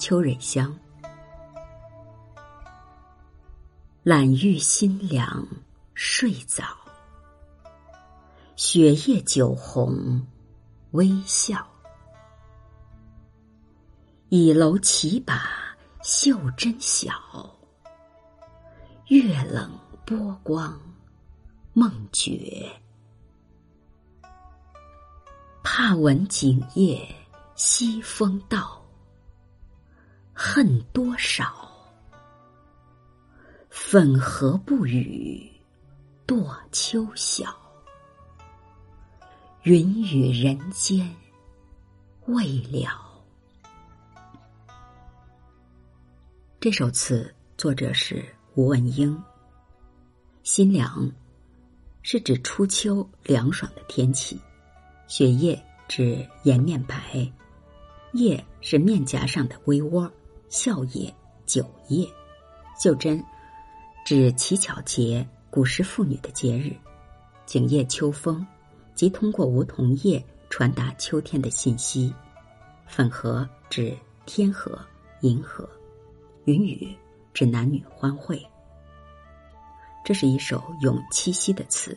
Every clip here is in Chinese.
秋蕊香。懒欲心凉睡早，雪夜酒红微笑。倚楼起把袖珍小，月冷波光梦觉。怕闻景夜西风到，恨多少。粉荷不语，堕秋晓。云雨人间未了。这首词作者是吴文英。心凉是指初秋凉爽的天气，雪夜指颜面白，夜是面颊上的微窝，笑靥、酒靥，袖珍。指乞巧节，古时妇女的节日。景夜秋风，即通过梧桐叶传达秋天的信息。粉荷指天河、银河。云雨指男女欢会。这是一首咏七夕的词，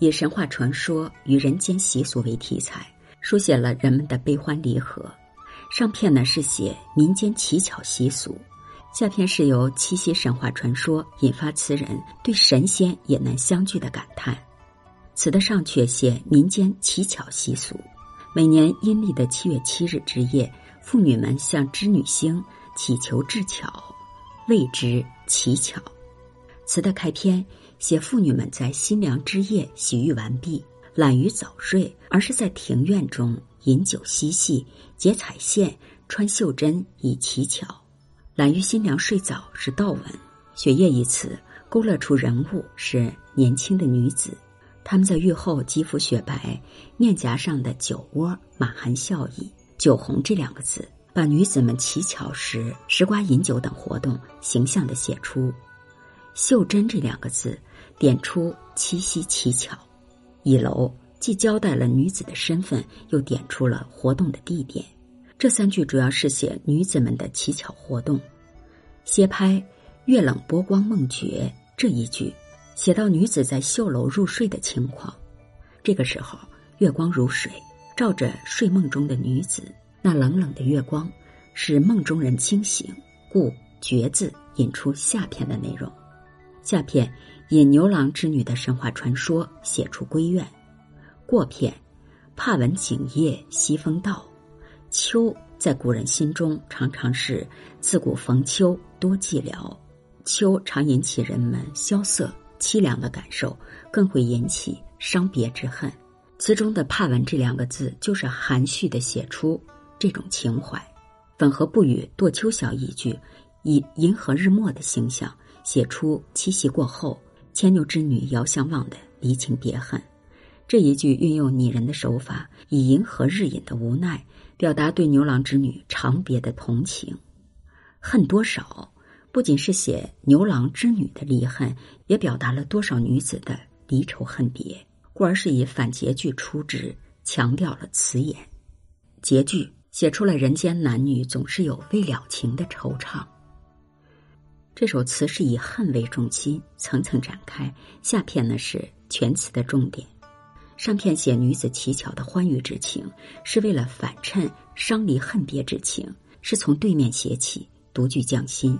以神话传说与人间习俗为题材，书写了人们的悲欢离合。上片呢是写民间乞巧习俗。下篇是由七夕神话传说引发词人对神仙也能相聚的感叹。词的上阙写民间乞巧习俗，每年阴历的七月七日之夜，妇女们向织女星祈求智巧，谓之乞巧。词的开篇写妇女们在新凉之夜洗浴完毕，懒于早睡，而是在庭院中饮酒嬉戏，结彩线，穿袖珍以乞巧。懒于新娘睡早是道文，雪夜一词勾勒出人物是年轻的女子，她们在浴后肌肤雪白，面颊上的酒窝满含笑意。酒红这两个字，把女子们乞巧时食瓜饮酒等活动形象的写出。袖珍这两个字，点出七夕乞巧。倚楼既交代了女子的身份，又点出了活动的地点。这三句主要是写女子们的乞巧活动。歇拍“月冷波光梦觉”这一句，写到女子在绣楼入睡的情况。这个时候，月光如水，照着睡梦中的女子。那冷冷的月光使梦中人清醒，故“觉”字引出下片的内容。下片引牛郎织女的神话传说写出闺怨。过片怕闻景夜西风到。秋在古人心中常常是自古逢秋多寂寥，秋常引起人们萧瑟凄凉的感受，更会引起伤别之恨。词中的“怕闻”这两个字，就是含蓄的写出这种情怀。粉荷不语堕秋晓一句，以银河日没的形象写出七夕过后牵牛织女遥相望的离情别恨。这一句运用拟人的手法，以银河日隐的无奈。表达对牛郎织女长别的同情，恨多少，不仅是写牛郎织女的离恨，也表达了多少女子的离愁恨别，故而是以反结句出之，强调了词眼。结句写出了人间男女总是有未了情的惆怅。这首词是以恨为中心，层层展开。下片呢是全词的重点。上片写女子乞巧的欢愉之情，是为了反衬伤离恨别之情，是从对面写起，独具匠心。